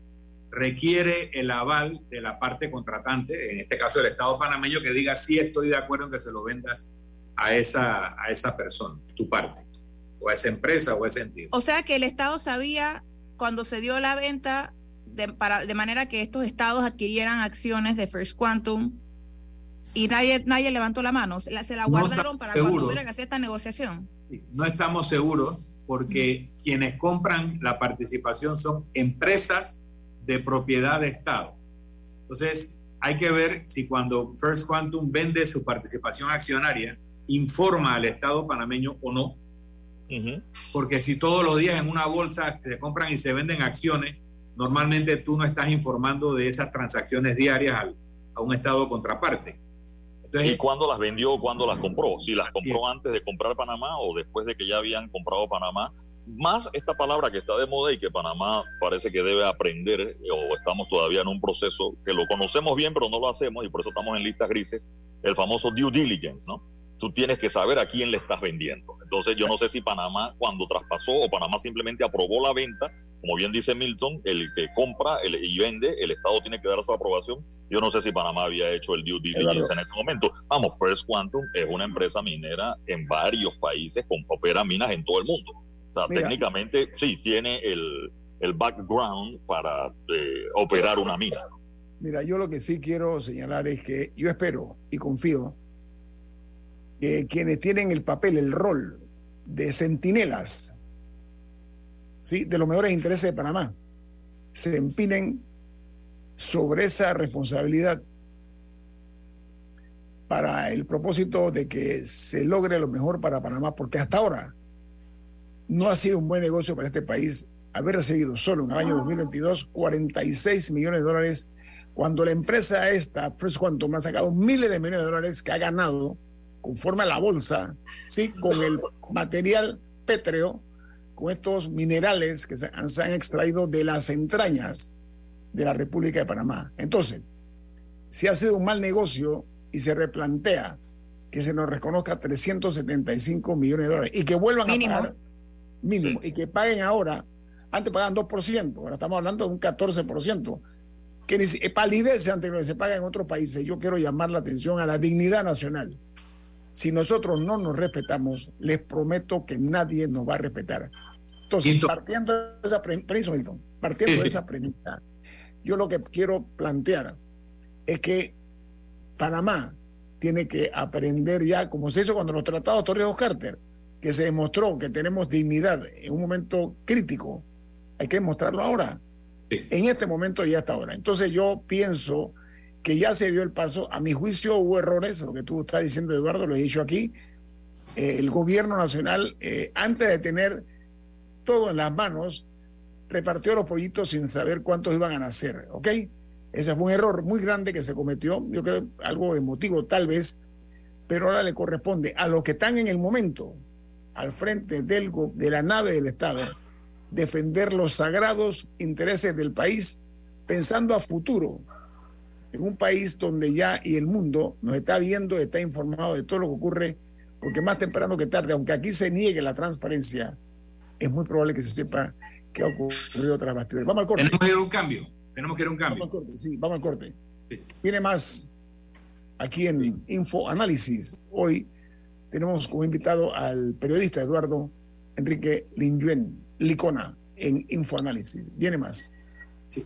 requiere el aval de la parte contratante, en este caso el Estado panameño, que diga sí estoy de acuerdo en que se lo vendas a esa, a esa persona, tu parte, o a esa empresa o a ese entidad. O sea que el Estado sabía cuando se dio la venta de, para, de manera que estos estados adquirieran acciones de First Quantum y nadie, nadie levantó la mano, se la, se la guardaron para cuando tuvieran que hacer esta negociación. No estamos seguros porque quienes compran la participación son empresas de propiedad de Estado. Entonces, hay que ver si cuando First Quantum vende su participación accionaria, informa al Estado panameño o no. Porque si todos los días en una bolsa se compran y se venden acciones, normalmente tú no estás informando de esas transacciones diarias a un Estado contraparte. Entonces, ¿Y cuándo las vendió o cuándo las compró? Si las compró antes de comprar Panamá o después de que ya habían comprado Panamá, más esta palabra que está de moda y que Panamá parece que debe aprender, eh, o estamos todavía en un proceso que lo conocemos bien, pero no lo hacemos y por eso estamos en listas grises, el famoso due diligence, ¿no? Tú tienes que saber a quién le estás vendiendo. Entonces yo no sé si Panamá cuando traspasó o Panamá simplemente aprobó la venta, como bien dice Milton, el que compra y vende, el Estado tiene que dar su aprobación. Yo no sé si Panamá había hecho el due diligence en ese momento. Vamos, First Quantum es una empresa minera en varios países, con opera minas en todo el mundo sea, técnicamente sí tiene el, background para eh, operar una mina. Mira, yo lo que sí quiero señalar es que yo espero y confío que quienes tienen el papel, el rol de centinelas ¿sí? de los mejores intereses de Panamá, se empinen sobre esa responsabilidad para el propósito de que se logre lo mejor para Panamá, porque hasta ahora no ha sido un buen negocio para este país haber recibido solo en el año 2022 46 millones de dólares, cuando la empresa esta, First Quantum, ha sacado miles de millones de dólares que ha ganado conforme a la bolsa, ¿sí? con el material pétreo, con estos minerales que se han, se han extraído de las entrañas de la República de Panamá. Entonces, si ha sido un mal negocio y se replantea que se nos reconozca 375 millones de dólares y que vuelvan a pagar mínimo y que paguen ahora, antes pagaban 2%, ahora estamos hablando de un 14%, que ni, palidece ante lo que se paga en otros países. Yo quiero llamar la atención a la dignidad nacional. Si nosotros no nos respetamos, les prometo que nadie nos va a respetar. Entonces, partiendo de esa premisa, partiendo de esa premisa, yo lo que quiero plantear es que Panamá tiene que aprender ya, como se hizo cuando los tratados Torrijos Carter, que se demostró que tenemos dignidad en un momento crítico, hay que demostrarlo ahora. En este momento y hasta ahora. Entonces yo pienso que ya se dio el paso. A mi juicio hubo errores, lo que tú estás diciendo, Eduardo, lo he dicho aquí. Eh, el gobierno nacional, eh, antes de tener todo en las manos, repartió los pollitos sin saber cuántos iban a nacer, ¿ok? Ese fue un error muy grande que se cometió, yo creo algo emotivo tal vez, pero ahora le corresponde a los que están en el momento, al frente del, de la nave del Estado, defender los sagrados intereses del país pensando a futuro, en un país donde ya y el mundo nos está viendo, está informado de todo lo que ocurre, porque más temprano que tarde, aunque aquí se niegue la transparencia, es muy probable que se sepa qué ha ocurrido tras bastidores. Vamos al corte. Tenemos que ir a un cambio. Tenemos que ir a un cambio. Vamos al corte, sí, vamos al corte. Tiene más aquí en Info Análisis. Hoy tenemos como invitado al periodista Eduardo Enrique Linyuen Licona en Infoanálisis. Viene más. Sí.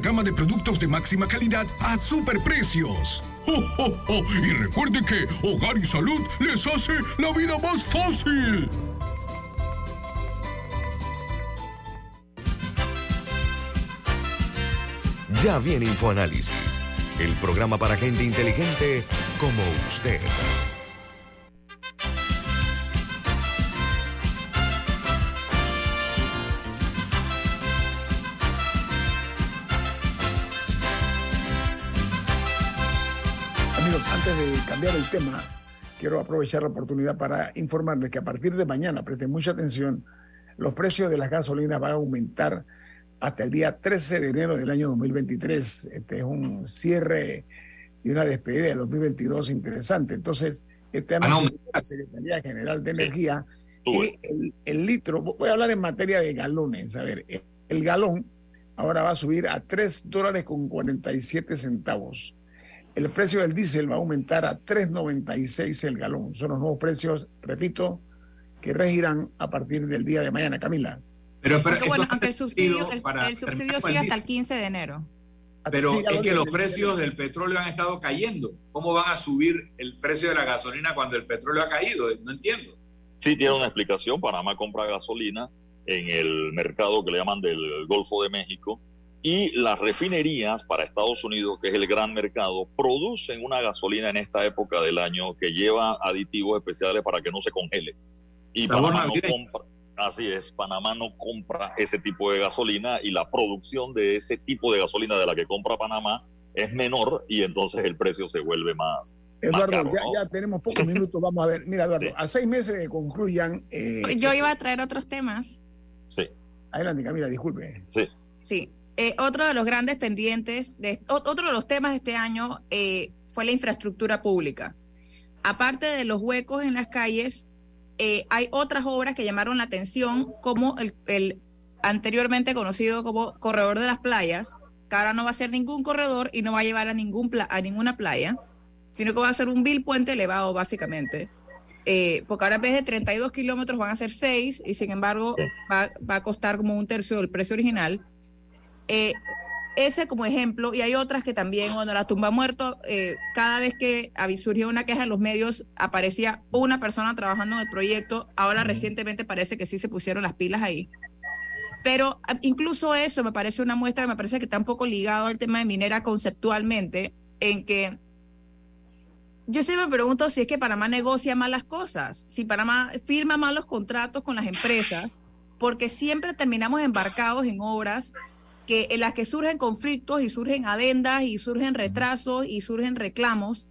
gama de productos de máxima calidad a superprecios. ¡Oh, oh, oh! Y recuerde que Hogar y Salud les hace la vida más fácil. Ya viene InfoAnálisis, el programa para gente inteligente como usted. Antes de cambiar el tema, quiero aprovechar la oportunidad para informarles que a partir de mañana, presten mucha atención, los precios de las gasolinas van a aumentar hasta el día 13 de enero del año 2023. Este es un cierre y una despedida de 2022 interesante. Entonces, este anuncio de la Secretaría General de Energía y el, el litro, voy a hablar en materia de galones, a ver, el galón ahora va a subir a 3 dólares con 47 centavos. El precio del diésel va a aumentar a 3.96 el galón. Son los nuevos precios, repito, que regirán a partir del día de mañana, Camila. Pero, pero bueno, aunque el subsidio, el, el subsidio sigue hasta el 15 de enero. Pero es que los precios del petróleo han estado cayendo. ¿Cómo van a subir el precio de la gasolina cuando el petróleo ha caído? No entiendo. Sí, tiene una explicación. Panamá compra gasolina en el mercado que le llaman del Golfo de México y las refinerías para Estados Unidos, que es el gran mercado, producen una gasolina en esta época del año que lleva aditivos especiales para que no se congele. Y Panamá no compra, así es, Panamá no compra ese tipo de gasolina y la producción de ese tipo de gasolina de la que compra Panamá es menor y entonces el precio se vuelve más. Eduardo, más caro, ya, ¿no? ya tenemos pocos minutos, vamos a ver. Mira, Eduardo, Sí. a seis meses de concluyan. eh, Yo iba a traer otros temas. Sí, Adelante, Camila, disculpe. sí. Sí, eh, otro de los grandes pendientes, de, otro de los temas de este año eh, fue la infraestructura pública. Aparte de los huecos en las calles, eh, hay otras obras que llamaron la atención, como el, el anteriormente conocido como Corredor de las Playas, que ahora no va a ser ningún corredor y no va a llevar a, ningún pla- a ninguna playa, sino que va a ser un vil puente elevado, básicamente. Porque ahora en vez de 32 kilómetros van a ser 6 y sin embargo va, va a costar como un tercio del precio original. Eh, ese como ejemplo, y hay otras que también, bueno, la tumba muerto, eh, cada vez que surgió una queja en los medios, aparecía una persona trabajando en el proyecto, ahora recientemente parece que sí se pusieron las pilas ahí. Pero a- incluso eso me parece una muestra, me parece que está un poco ligado al tema de minera conceptualmente, en que yo siempre me pregunto si es que Panamá negocia mal las cosas, si Panamá firma mal los contratos con las empresas, porque siempre terminamos embarcados en obras que en las que surgen conflictos y surgen adendas y surgen retrasos y surgen reclamos.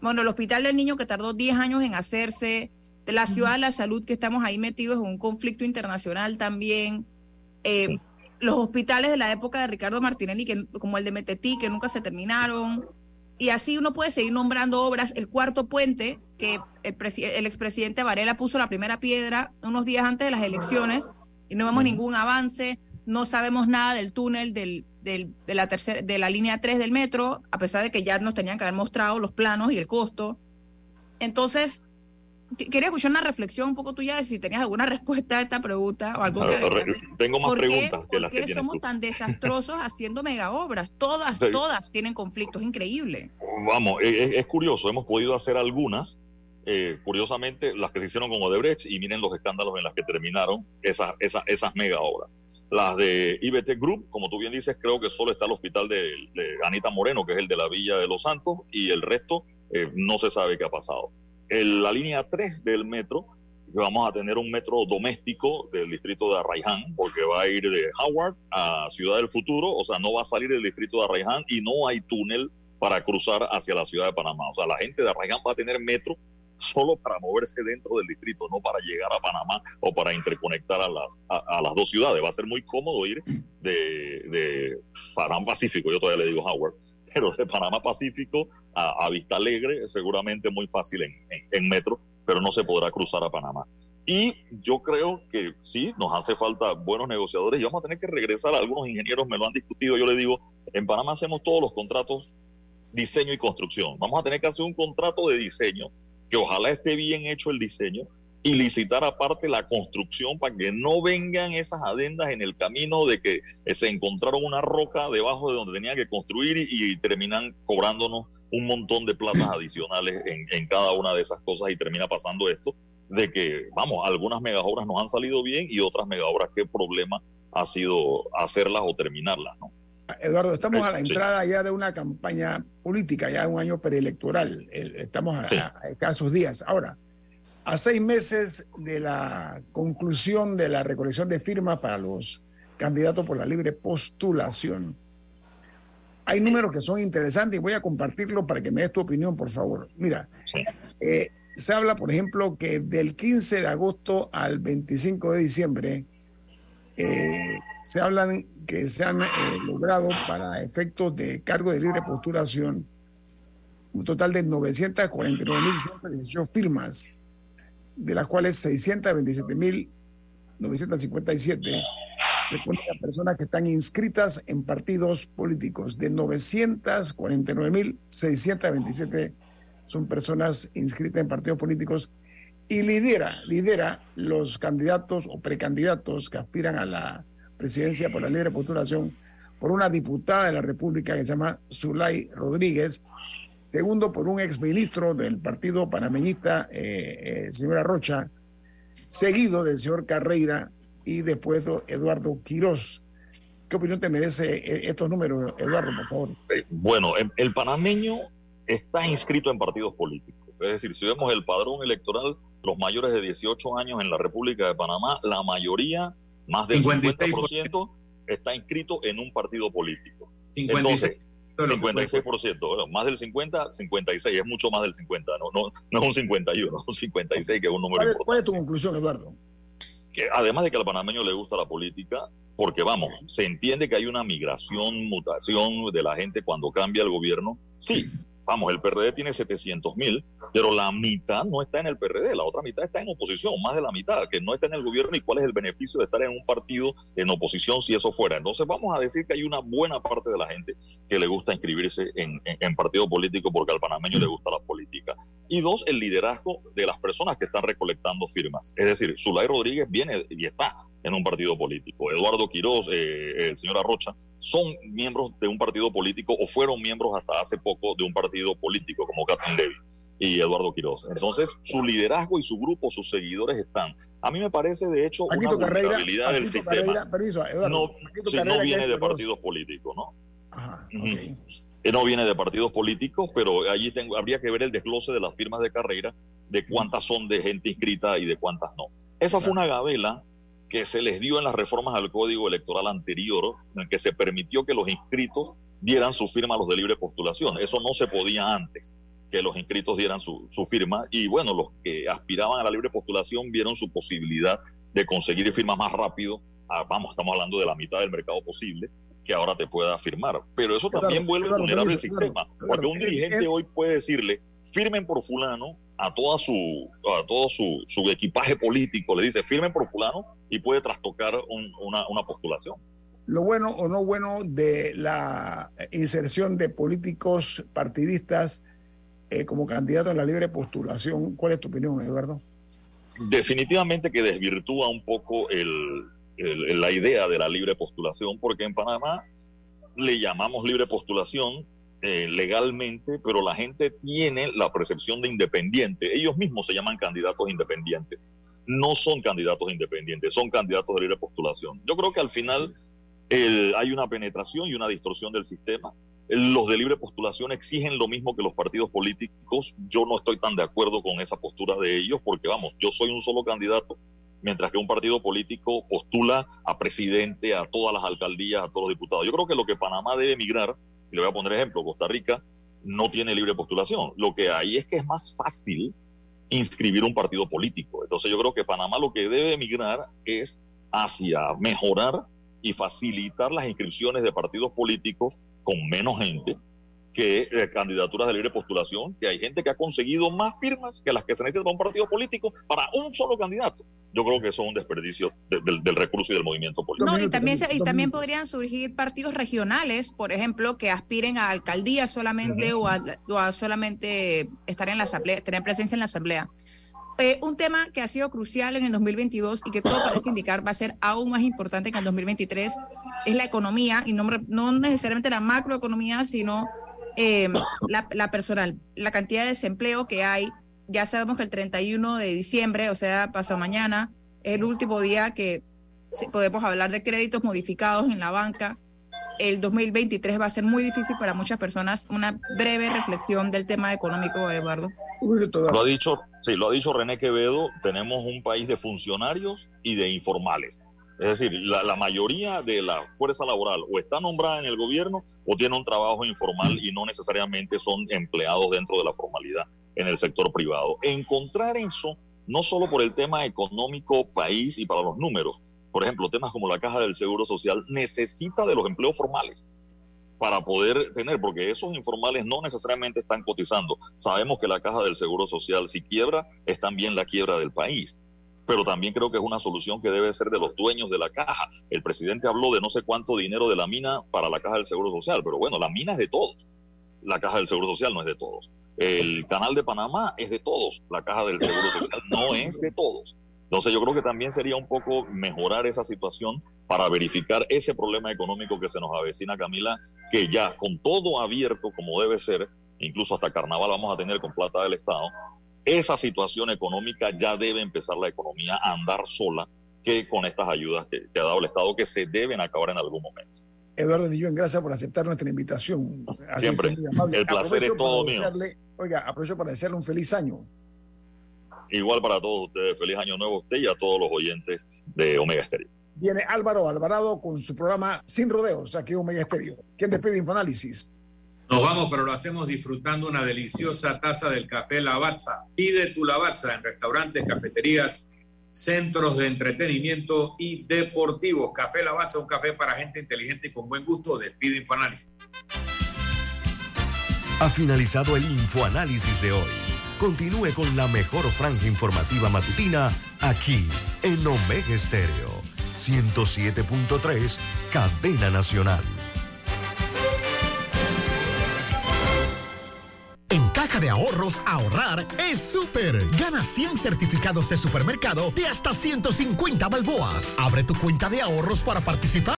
Bueno, el Hospital del Niño que tardó 10 años en hacerse, de la Ciudad de la Salud que estamos ahí metidos en un conflicto internacional también, eh, los hospitales de la época de Ricardo Martinelli, que, como el de Metetí, que nunca se terminaron, Y así uno puede seguir nombrando obras. El cuarto puente, que el, el expresidente Varela puso la primera piedra unos días antes de las elecciones y no vemos ningún avance, no sabemos nada del túnel del, del, de, la tercera, de la línea 3 del metro, a pesar de que ya nos tenían que haber mostrado los planos y el costo. Entonces, quería escuchar una reflexión un poco tuya de si tenías alguna *laughs* respuesta a esta pregunta o algo que Tengo más preguntas que las ¿Por qué somos tan desastrosos *laughs* haciendo mega obras? Todas, todas tienen conflictos, increíble. Vamos, es, curioso, hemos podido hacer algunas, eh, curiosamente, las que se hicieron con Odebrecht y miren los escándalos en las que terminaron esas, esas, esas mega obras. Las de IBT Group, como tú bien dices, creo que solo está el hospital de, Anita Moreno, que es el de la Villa de los Santos, y el resto eh, no se sabe qué ha pasado la línea 3 del metro, vamos a tener un metro doméstico del distrito de Arraiján, porque va a ir de Howard a Ciudad del Futuro, o sea, no va a salir del distrito de Arraiján y no hay túnel para cruzar hacia la ciudad de Panamá. O sea, la gente de Arraiján va a tener metro solo para moverse dentro del distrito, no para llegar a Panamá o para interconectar a las, a, las dos ciudades. Va a ser muy cómodo ir de, de Panamá Pacífico, yo todavía le digo Howard, pero de Panamá Pacífico a, Vista Alegre, seguramente muy fácil en, metro, pero no se podrá cruzar a Panamá. Y yo creo que sí, nos hace falta buenos negociadores y vamos a tener que regresar. Algunos ingenieros me lo han discutido. Yo le digo, en Panamá hacemos todos los contratos, diseño y construcción. Vamos a tener que hacer un contrato de diseño, que ojalá esté bien hecho el diseño, y licitar aparte la construcción para que no vengan esas adendas en el camino de que se encontraron una roca debajo de donde tenían que construir y, terminan cobrándonos un montón de plazas *laughs* adicionales en, en, cada una de esas cosas y termina pasando esto de que, vamos, algunas megaobras nos han salido bien y otras megaobras qué problema ha sido hacerlas o terminarlas, ¿no? Eduardo, estamos a la entrada ya de una campaña política, ya un año preelectoral. Estamos a, a escasos días. Ahora, a seis meses de la conclusión de la recolección de firmas para los candidatos por la libre postulación. Hay números que son interesantes y voy a compartirlo para que me des tu opinión, por favor. Mira, eh, se habla, por ejemplo, que del 15 de agosto al 25 de diciembre eh, se hablan que se han eh, logrado para efectos de cargo de libre postulación un total de 949.118 firmas de las cuales 627.957 responden a personas que están inscritas en partidos políticos. De 949.627 son personas inscritas en partidos políticos y lidera, lidera los candidatos o precandidatos que aspiran a la presidencia por la libre postulación por una diputada de la República que se llama Zulay Rodríguez, segundo por un exministro del partido panameñista, eh, eh, señora Rocha, seguido del señor Carreira y después Eduardo Quirós. ¿Qué opinión te merece eh, estos números, Eduardo, por favor? Bueno, el panameño está inscrito en partidos políticos. Es decir, si vemos el padrón electoral, los mayores de 18 años en la República de Panamá, la mayoría, más del 50%, está inscrito en un partido político. 56. 56%, más del 50, 56, es mucho más del 50, no, no, no es un 51, es un 56 que es un número ¿Cuál, importante. ¿Cuál es tu conclusión, Eduardo? Que además de que al panameño le gusta la política, porque vamos, se entiende que hay una migración, mutación de la gente cuando cambia el gobierno, sí, Vamos, el PRD tiene 700 mil, pero la mitad no está en el PRD, la otra mitad está en oposición, más de la mitad, que no está en el gobierno y cuál es el beneficio de estar en un partido en oposición si eso fuera. Entonces vamos a decir que hay una buena parte de la gente que le gusta inscribirse en, en, partido político porque al panameño le gusta la política. Y dos, el liderazgo de las personas que están recolectando firmas. Es decir, Zulay Rodríguez viene y está en un partido político. Eduardo Quiroz, eh, el señor Arrocha, son miembros de un partido político o fueron miembros hasta hace poco de un partido político como Catherine Levy y Eduardo Quiroz. Entonces, su liderazgo y su grupo, sus seguidores están. A mí me parece, de hecho, una vulnerabilidad del sistema. no, no viene de partidos políticos, ¿no? Ajá, eh, no viene de partidos políticos, pero allí tengo, habría que ver el desglose de las firmas de carrera, de cuántas son de gente inscrita y de cuántas no. Esa fue una gabela que se les dio en las reformas al código electoral anterior, en que se permitió que los inscritos dieran su firma a los de libre postulación. Eso no se podía antes, que los inscritos dieran su, firma. Y bueno, los que aspiraban a la libre postulación vieron su posibilidad de conseguir firmas más rápido. Ah, vamos, estamos hablando de la mitad del mercado posible. que ahora te pueda firmar. Pero eso también vuelve a vulnerar el sistema, porque un dirigente hoy puede decirle, firmen por fulano a toda su a todo su, su equipaje político, le dice, firmen por fulano y puede trastocar una, una postulación lo bueno o no bueno de la inserción de políticos partidistas eh, como candidatos en la libre postulación. ¿Cuál es tu opinión, Eduardo? Definitivamente que desvirtúa un poco el, la idea de la libre postulación, porque en Panamá le llamamos libre postulación eh, legalmente, pero la gente tiene la percepción de independiente. Ellos mismos se llaman candidatos independientes. No son candidatos independientes, son candidatos de libre postulación. Yo creo que al final hay una penetración y una distorsión del sistema. Los de libre postulación exigen lo mismo que los partidos políticos. Yo no estoy tan de acuerdo con esa postura de ellos porque, vamos, yo soy un solo candidato, mientras que un partido político postula a presidente, a todas las alcaldías, a todos los diputados. Yo creo que lo que Panamá debe emigrar, y le voy a poner ejemplo, Costa Rica no tiene libre postulación. Lo que hay es que es más fácil inscribir un partido político. Entonces yo creo que Panamá lo que debe emigrar es hacia mejorar y facilitar las inscripciones de partidos políticos con menos gente que eh, candidaturas de libre postulación, que hay gente que ha conseguido más firmas que las que se necesitan para un partido político para un solo candidato. Yo creo que eso es un desperdicio del recurso y del movimiento político. No, y también, y también podrían surgir partidos regionales, por ejemplo, que aspiren a alcaldía solamente o, a, solamente estar en la asamblea, tener presencia en la asamblea. Eh, un tema que ha sido crucial en el 2022 y que todo parece indicar va a ser aún más importante que en el 2023 es la economía y no, no necesariamente la macroeconomía, sino eh, la, personal, la cantidad de desempleo que hay. Ya sabemos que el 31 de diciembre, o sea, pasado mañana, es el último día que podemos hablar de créditos modificados en la banca. El 2023 va a ser muy difícil para muchas personas. Una breve reflexión del tema económico, Eduardo. Lo ha dicho, sí, lo ha dicho René Quevedo, tenemos un país de funcionarios y de informales. Es decir, la, mayoría de la fuerza laboral o está nombrada en el gobierno o tiene un trabajo informal y no necesariamente son empleados dentro de la formalidad en el sector privado. Encontrar eso, no solo por el tema económico país y para los números, por ejemplo, temas como la caja del Seguro Social, necesita de los empleos formales para poder tener, porque esos informales no necesariamente están cotizando. Sabemos que la caja del Seguro Social, si quiebra, es también la quiebra del país. Pero también creo que es una solución que debe ser de los dueños de la caja. El presidente habló de no sé cuánto dinero de la mina para la caja del Seguro Social, pero bueno, la mina es de todos. La caja del Seguro Social no es de todos. El canal de Panamá es de todos. La caja del Seguro Social no es de todos. Entonces yo creo que también sería un poco mejorar esa situación para verificar ese problema económico que se nos avecina, Camila, que ya con todo abierto como debe ser, incluso hasta carnaval vamos a tener con plata del Estado, esa situación económica ya debe empezar la economía a andar sola que con estas ayudas que, ha dado el Estado que se deben acabar en algún momento. Eduardo Nillón, gracias por aceptar nuestra invitación. Siempre. El placer es todo mío. Oiga, aprovecho para desearle un feliz año. Igual para todos ustedes, feliz año nuevo a usted y a todos los oyentes de Omega Estéreo. Viene Álvaro Alvarado con su programa Sin Rodeos, aquí en Omega Estéreo. ¿Quién despide Infoanálisis? Nos vamos, pero lo hacemos disfrutando una deliciosa taza del café Lavazza. Pide tu Lavazza en restaurantes, cafeterías, centros de entretenimiento y deportivos. Café Lavazza, un café para gente inteligente y con buen gusto. Despide Infoanálisis. Ha finalizado el Infoanálisis de hoy. Continúe con la mejor franja informativa matutina aquí en Omega Estéreo 107.3, Cadena Nacional. En Caja de Ahorros, ahorrar es súper. Gana 100 certificados de supermercado de hasta 150 balboas. Abre tu cuenta de ahorros para participar.